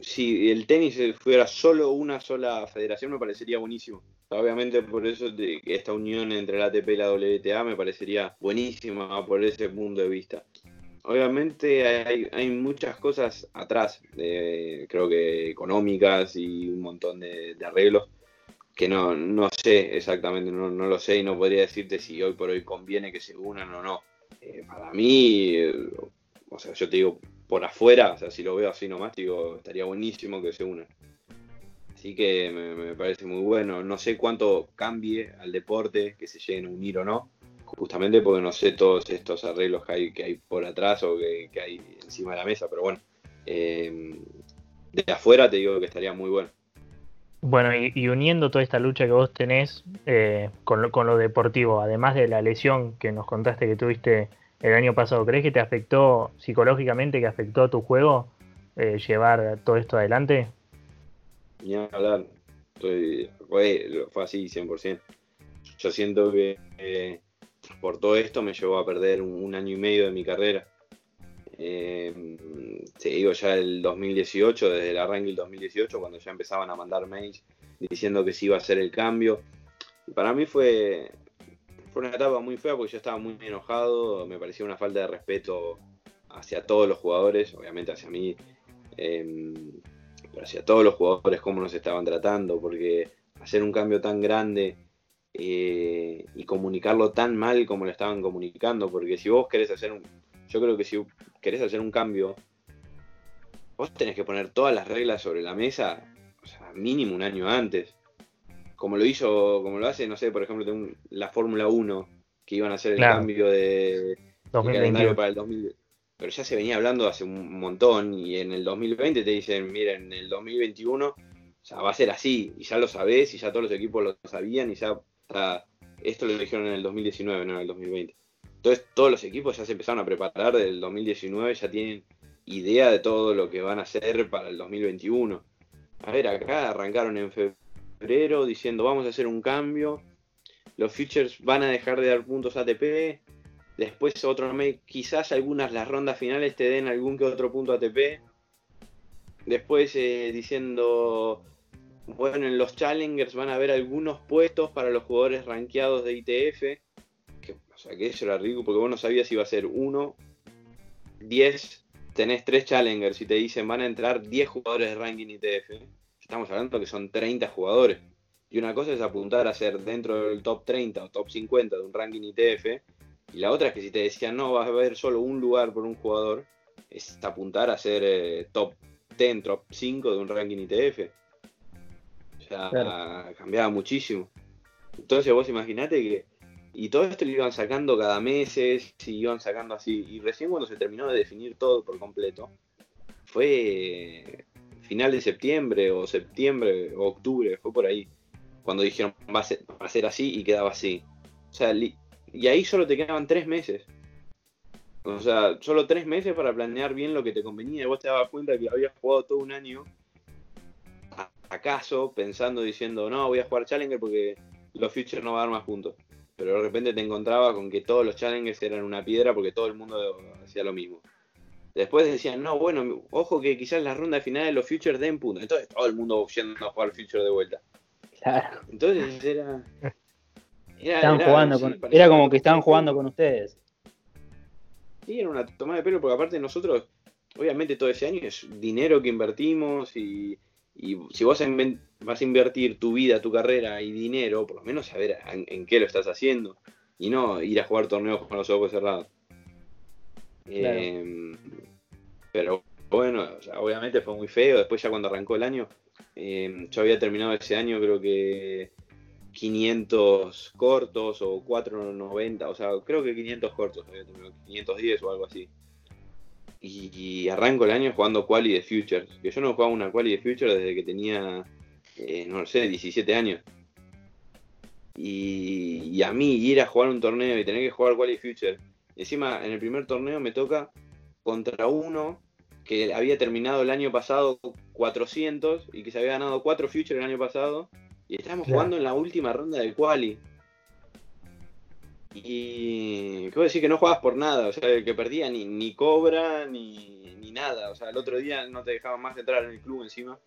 [SPEAKER 3] si el tenis fuera solo una sola federación, me parecería buenísimo. Obviamente por eso esta unión entre la ATP y la WTA me parecería buenísima por ese punto de vista. Obviamente hay, muchas cosas atrás, creo que económicas y un montón de, arreglos que no, no sé exactamente, no, lo sé y no podría decirte si hoy por hoy conviene que se unan o no. Eh, para mí, o sea, yo te digo por afuera, o sea, si lo veo así nomás, digo, estaría buenísimo que se unan. Así que me, parece muy bueno. No sé cuánto cambie al deporte, que se lleguen a unir o no, justamente porque no sé todos estos arreglos que hay, que hay por atrás o que, hay encima de la mesa, pero bueno, eh, de afuera te digo que estaría muy bueno.
[SPEAKER 2] Bueno, y, uniendo toda esta lucha que vos tenés eh, con, lo, con lo deportivo, además de la lesión que nos contaste que tuviste el año pasado, ¿crees que te afectó psicológicamente, que afectó a tu juego eh, llevar todo esto adelante?
[SPEAKER 3] ni hablar. fue, así 100%. Yo siento que eh, por todo esto me llevó a perder un, año y medio de mi carrera. Eh, digo ya el 2018, desde el arranque del 2018, cuando ya empezaban a mandar mails diciendo que sí iba a ser el cambio. para mí fue, fue una etapa muy fea porque yo estaba muy enojado, me parecía una falta de respeto hacia todos los jugadores, obviamente hacia mí. Eh, pero hacia todos los jugadores cómo nos estaban tratando, porque hacer un cambio tan grande eh, y comunicarlo tan mal como lo estaban comunicando, porque si vos querés hacer un, yo creo que si querés hacer un cambio, vos tenés que poner todas las reglas sobre la mesa, o sea, mínimo un año antes. Como lo hizo, como lo hace, no sé, por ejemplo, la Fórmula 1, que iban a hacer el cambio de, calendario para el 2000, pero ya se venía hablando hace un montón y en el 2020 te dicen, miren, en el 2021 va a ser así y ya lo sabés y ya todos los equipos lo sabían y ya esto lo dijeron en el 2019, no en el 2020. Entonces todos los equipos ya se empezaron a preparar del 2019, ya tienen idea de todo lo que van a hacer para el 2021. A ver, acá arrancaron en febrero diciendo vamos a hacer un cambio, los futures van a dejar de dar puntos ATP, Después otro quizás algunas las rondas finales te den algún que otro punto ATP. Después eh, diciendo, bueno, en los challengers van a haber algunos puestos para los jugadores rankeados de ITF. O sea, que eso era rico porque vos no sabías si iba a ser uno, 10, tenés tres challengers y te dicen van a entrar 10 jugadores de ranking ITF. Estamos hablando que son 30 jugadores. Y una cosa es apuntar a ser dentro del top 30 o top 50 de un ranking ITF y la otra es que si te decían no, vas a haber solo un lugar por un jugador, es apuntar a ser eh, top 10, top 5 de un ranking ITF. O sea, cambiaba muchísimo. Entonces vos imaginate que... Y todo esto lo iban sacando cada mes, y iban sacando así. Y recién cuando se terminó de definir todo por completo, fue final de septiembre o septiembre o octubre, fue por ahí. Cuando dijeron va a ser, va así y quedaba así. O sea, y ahí solo te quedaban tres meses. O sea, solo tres meses para planear bien lo que te convenía. Y vos te dabas cuenta que habías jugado todo un año acaso pensando, diciendo, no, voy a jugar Challenger porque los Futures no van a dar más puntos. Pero de repente te encontraba con que todos los challenges eran una piedra porque todo el mundo hacía lo mismo. Después decían, no, bueno, ojo que quizás la ronda final de los Futures den punto. Entonces todo el mundo yendo a jugar Future de vuelta.
[SPEAKER 1] Claro.
[SPEAKER 3] Entonces era.
[SPEAKER 1] era jugando con, era como que estaban jugando con ustedes.
[SPEAKER 3] Sí, era una toma de pelo, porque aparte nosotros, obviamente todo ese año es dinero que invertimos y, si vos vas a invertir tu vida, tu carrera y dinero, por lo menos saber en, qué lo estás haciendo y no ir a jugar torneos con los ojos cerrados. Em, pero bueno, obviamente fue muy feo. Después ya cuando arrancó el año, em, yo había terminado ese año creo que 500 cortos o 490, o sea, creo que 500 cortos, había terminado 510 o algo así. Y, arranco el año jugando quali de Futures, que yo no jugaba una quali de Futures desde que tenía, eh, no sé, 17 años. Y, a mí ir a jugar un torneo y tener que jugar quali Future Encima, en el primer torneo me toca contra uno que había terminado el año pasado 400 y que se había ganado 4 Futures el año pasado. Y estábamos jugando en la última ronda del quali. Y quiero decir que no jugabas por nada, o sea, que perdía ni, ni cobra ni, ni, nada. O sea, el otro día no te dejaban más entrar en el club encima,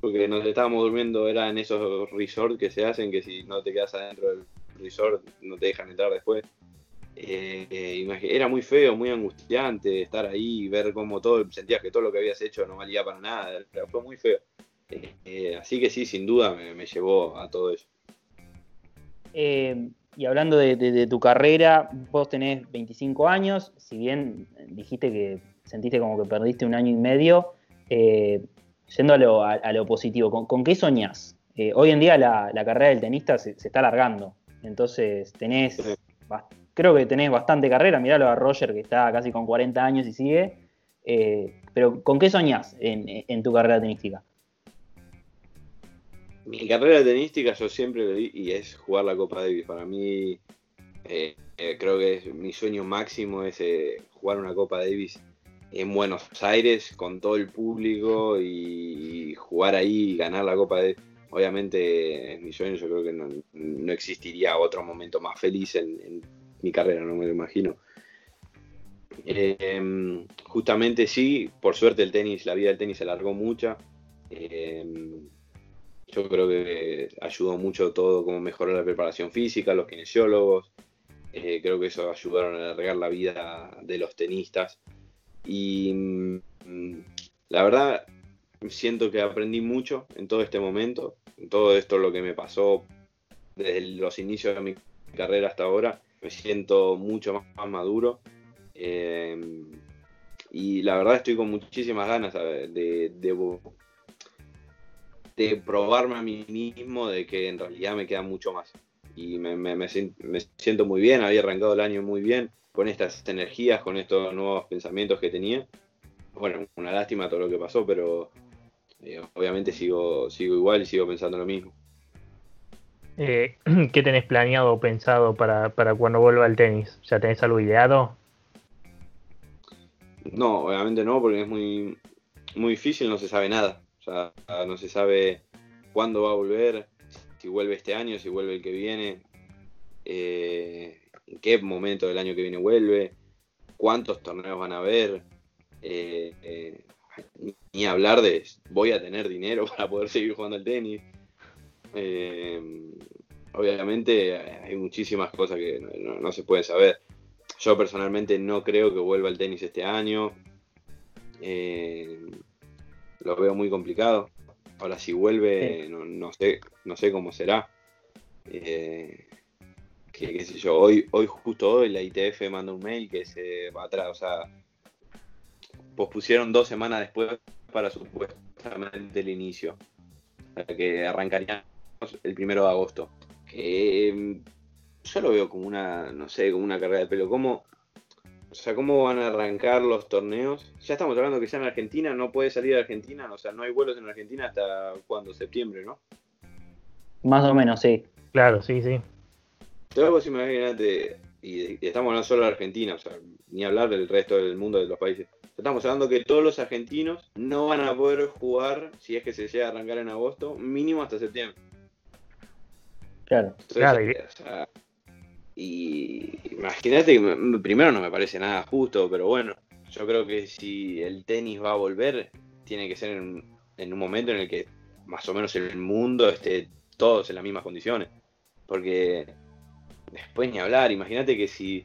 [SPEAKER 3] porque nos estábamos durmiendo, era en esos resorts que se hacen, que si no te quedas adentro del resort no te dejan entrar después. Eh, era muy feo, muy angustiante estar ahí ver cómo todo, sentías que todo lo que habías hecho no valía para nada, fue muy feo. Eh, así que sí, sin duda me, llevó a todo eso.
[SPEAKER 1] Eh, y hablando de, tu carrera, vos tenés 25 años, si bien dijiste que sentiste como que perdiste un año y medio, yendo a lo, positivo, ¿con, qué soñás? hoy en día la, carrera del tenista se, está alargando, entonces tenés creo que tenés bastante carrera, miralo a Roger que está casi con 40 años y sigue. Eh, pero ¿con qué soñás en, tu carrera tenística?
[SPEAKER 3] Mi carrera tenística yo siempre lo di y es jugar la Copa Davis. Para mí eh, eh, creo que es, mi sueño máximo es jugar una Copa Davis en Buenos Aires con todo el público y jugar ahí y ganar la Copa Davis. Obviamente en mi sueño yo creo que no, existiría otro momento más feliz en mi carrera, no me lo imagino. Em, justamente sí, por suerte el tenis, la vida del tenis se alargó mucho. Em, yo creo que ayudó mucho todo, como mejorar la preparación física, los kinesiólogos. Eh, creo que eso ayudaron a alargar la vida de los tenistas. Y mm, la verdad, siento que aprendí mucho en todo este momento, en todo esto lo que me pasó desde los inicios de mi carrera hasta ahora me siento mucho más, maduro. Eh, y la verdad estoy con muchísimas ganas de, de, probarme a mí mismo de que en realidad me queda mucho más. Y me, siento muy bien, había arrancado el año muy bien, con estas energías, con estos nuevos pensamientos que tenía. Bueno, una lástima todo lo que pasó, pero eh, obviamente sigo, sigo igual y sigo pensando lo mismo.
[SPEAKER 2] Eh, ¿Qué tenés planeado o pensado para, cuando vuelva al tenis? ¿Ya tenés algo ideado?
[SPEAKER 3] No, obviamente no, porque es muy, muy difícil, no se sabe nada. No se sabe cuándo va a volver, si vuelve este año, si vuelve el que viene, eh, en qué momento del año que viene vuelve, cuántos torneos van a haber. Eh, ni hablar de voy a tener dinero para poder seguir jugando al tenis. Eh, obviamente hay muchísimas cosas que no, se pueden saber. Yo personalmente no creo que vuelva el tenis este año. Lo veo muy complicado. Ahora si vuelve, no, sé, no sé cómo será. Eh, qué sé yo, hoy, hoy justo hoy la ITF manda un mail que se va atrás, o sea, pospusieron dos semanas después para supuestamente el inicio, que arrancaría el primero de agosto. Que em, yo lo veo como una, no sé, como una carrera de pelo. ¿Cómo, o sea, ¿cómo van a arrancar los torneos? Ya estamos hablando que ya en Argentina no puede salir de Argentina, o sea, no hay vuelos en Argentina hasta cuándo, septiembre, ¿no?
[SPEAKER 1] Más o menos, sí.
[SPEAKER 2] Claro, sí, sí.
[SPEAKER 3] Entonces vos imagínate, y, estamos hablando solo de Argentina, o sea, ni hablar del resto del mundo de los países. Estamos hablando que todos los argentinos no van a poder jugar, si es que se llega a arrancar en agosto, mínimo hasta septiembre.
[SPEAKER 1] Claro.
[SPEAKER 3] claro. Y imagínate que primero no me parece nada justo, pero bueno, yo creo que si el tenis va a volver, tiene que ser en, en un momento en el que más o menos el mundo esté todos en las mismas condiciones. Porque después ni hablar, imagínate que si,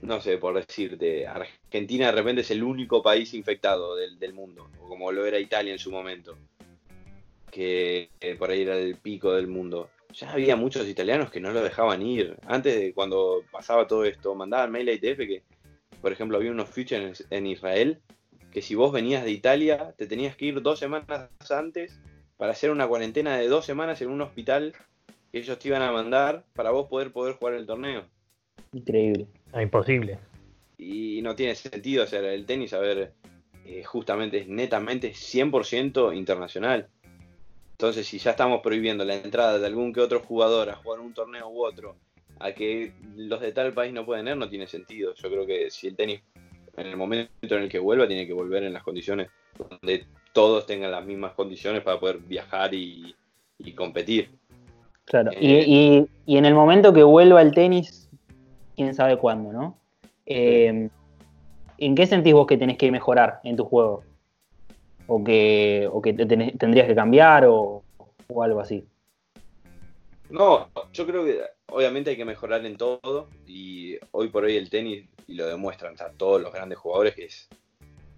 [SPEAKER 3] no sé, por decirte, Argentina de repente es el único país infectado del, del mundo, como lo era Italia en su momento, que por ahí era el pico del mundo. Ya había muchos italianos que no lo dejaban ir. Antes de cuando pasaba todo esto, mandaban mail a ITF que, por ejemplo, había unos en, en Israel que si vos venías de Italia, te tenías que ir dos semanas antes para hacer una cuarentena de dos semanas en un hospital que ellos te iban a mandar para vos poder poder jugar el torneo.
[SPEAKER 1] Increíble.
[SPEAKER 2] Ah, imposible.
[SPEAKER 3] Y no tiene sentido hacer el tenis, a ver, eh, justamente es netamente 100% internacional. Entonces, si ya estamos prohibiendo la entrada de algún que otro jugador a jugar un torneo u otro, a que los de tal país no pueden ir, no tiene sentido. Yo creo que si el tenis, en el momento en el que vuelva, tiene que volver en las condiciones donde todos tengan las mismas condiciones para poder viajar y, y competir.
[SPEAKER 1] Claro,
[SPEAKER 3] Eh,
[SPEAKER 1] y, y- y en el momento que vuelva el tenis, quién sabe cuándo, ¿no? Eh, ¿En qué sentís vos que tenés que mejorar en tu juego? ¿O que, o que te tenés- tendrías que cambiar o, o algo así?
[SPEAKER 3] No, yo creo que obviamente hay que mejorar en todo y hoy por hoy el tenis, y lo demuestran todos los grandes jugadores, que es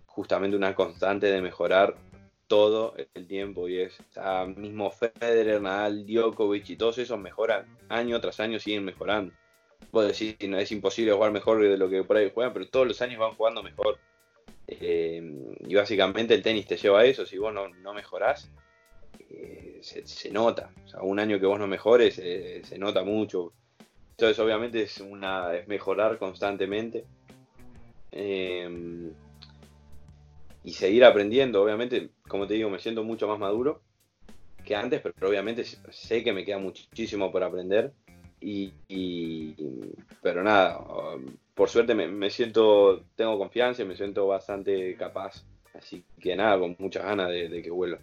[SPEAKER 3] justamente una constante de mejorar todo el tiempo y es o mismo Federer, Nadal, Djokovic y todos esos mejoran año tras año, siguen mejorando. Vos decís no es imposible jugar mejor de lo que por ahí juegan, pero todos los años van jugando mejor. Eh, y básicamente el tenis te lleva a eso, si vos no, no mejorás, eh, se, nota. Un año que vos no mejores, eh, se nota mucho. Entonces, obviamente, es una es mejorar constantemente. Y seguir aprendiendo. Obviamente, como te digo, me siento mucho más maduro que antes, pero obviamente sé que me queda muchísimo por aprender. Y, pero nada, por suerte me, siento, tengo confianza y me siento bastante capaz. Así que nada, con muchas ganas de, que vuelva.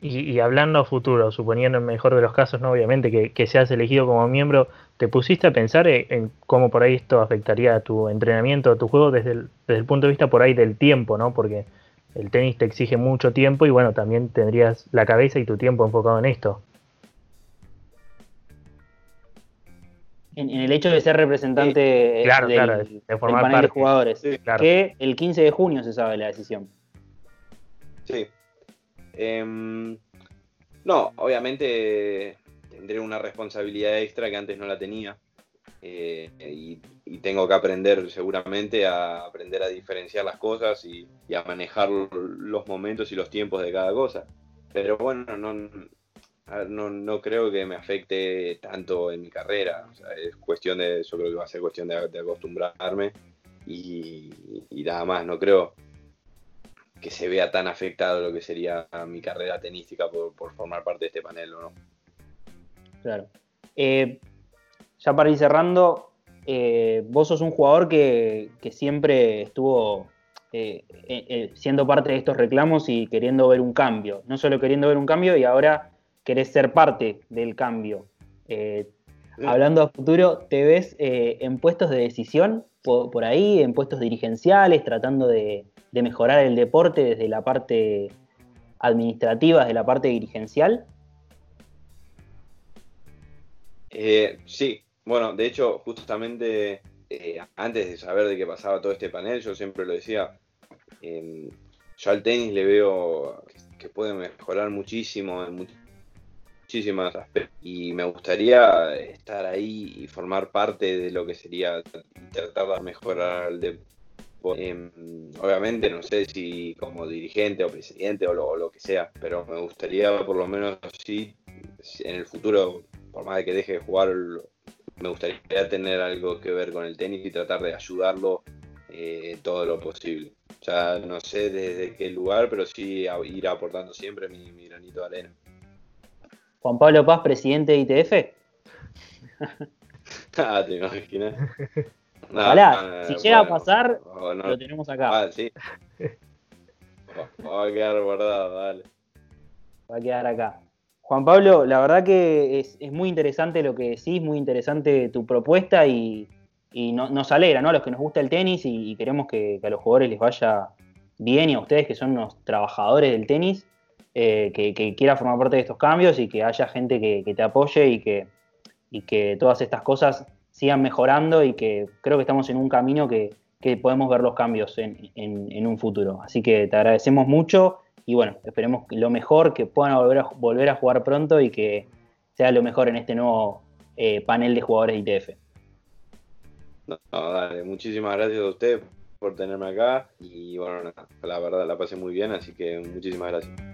[SPEAKER 2] Y, y hablando a futuro, suponiendo el mejor de los casos, ¿no? Obviamente que, que seas elegido como miembro, ¿te pusiste a pensar en, en cómo por ahí esto afectaría a tu entrenamiento, a tu juego desde el, desde el punto de vista por ahí del tiempo, ¿no? Porque el tenis te exige mucho tiempo y bueno, también tendrías la cabeza y tu tiempo enfocado en esto.
[SPEAKER 1] En, en el hecho de ser representante
[SPEAKER 2] Sí, claro,
[SPEAKER 1] del,
[SPEAKER 2] claro, de
[SPEAKER 1] del
[SPEAKER 2] formar
[SPEAKER 1] panel de
[SPEAKER 2] parte.
[SPEAKER 1] jugadores.
[SPEAKER 3] Sí,
[SPEAKER 2] claro.
[SPEAKER 1] Que el 15 de junio se sabe la decisión.
[SPEAKER 3] Sí. Em, no, obviamente tendré una responsabilidad extra que antes no la tenía. Eh, y, y tengo que aprender seguramente a aprender a diferenciar las cosas y, y a manejar los momentos y los tiempos de cada cosa. Pero bueno, no, no, no creo que me afecte tanto en mi carrera. O sea, es cuestión de, yo creo que va a ser cuestión de, acostumbrarme y, nada más. No creo que se vea tan afectado lo que sería mi carrera tenística por, por formar parte de este panel, ¿o ¿no?
[SPEAKER 1] Claro. Eh, ya para ir cerrando, eh, vos sos un jugador que, que siempre estuvo eh, siendo parte de estos reclamos y queriendo ver un cambio. No solo queriendo ver un cambio y ahora querés ser parte del cambio. Eh, hablando a futuro, ¿te ves eh, en puestos de decisión por, por ahí, en puestos dirigenciales, tratando de, de mejorar el deporte desde la parte administrativa, desde la parte dirigencial?
[SPEAKER 3] Eh, sí, bueno, de hecho, justamente eh, antes de saber de qué pasaba todo este panel, yo siempre lo decía, eh, yo al tenis le veo que, puede mejorar muchísimo en much- muchísimos aspectos y me gustaría estar ahí y formar parte de lo que sería tratar de mejorar el deporte. Eh, obviamente no sé si como dirigente o presidente o lo, que sea, pero me gustaría por lo menos sí en el futuro, por más de que deje de jugar, me gustaría tener algo que ver con el tenis y tratar de ayudarlo eh, todo lo posible. Ya no sé desde qué lugar, pero sí ir aportando siempre mi granito de arena.
[SPEAKER 1] Juan Pablo Paz, presidente de ITF.
[SPEAKER 3] Ah, ¿te imaginas? No,
[SPEAKER 1] Ojalá,
[SPEAKER 3] no,
[SPEAKER 1] si llega a pasar. Lo tenemos acá.
[SPEAKER 3] Ah, sí. Va- a quedar guardado, dale.
[SPEAKER 1] Va a quedar acá. Juan Pablo, la verdad que es, muy interesante lo que decís, muy interesante tu propuesta y, nos alegra, ¿no? A los que nos gusta el tenis y, queremos que, a los jugadores les vaya bien y a ustedes que son unos trabajadores del tenis, eh, que, que, quiera formar parte de estos cambios y que haya gente que, te apoye y que, y que todas estas cosas sigan mejorando y que creo que estamos en un camino que, podemos ver los cambios en, en un futuro. Así que te agradecemos mucho y bueno, esperemos lo mejor, que puedan volver a, volver a jugar pronto y que sea lo mejor en este nuevo eh, panel de jugadores de ITF.
[SPEAKER 3] Dale, muchísimas gracias a usted por tenerme acá y bueno, la verdad la pasé muy bien, así que muchísimas gracias.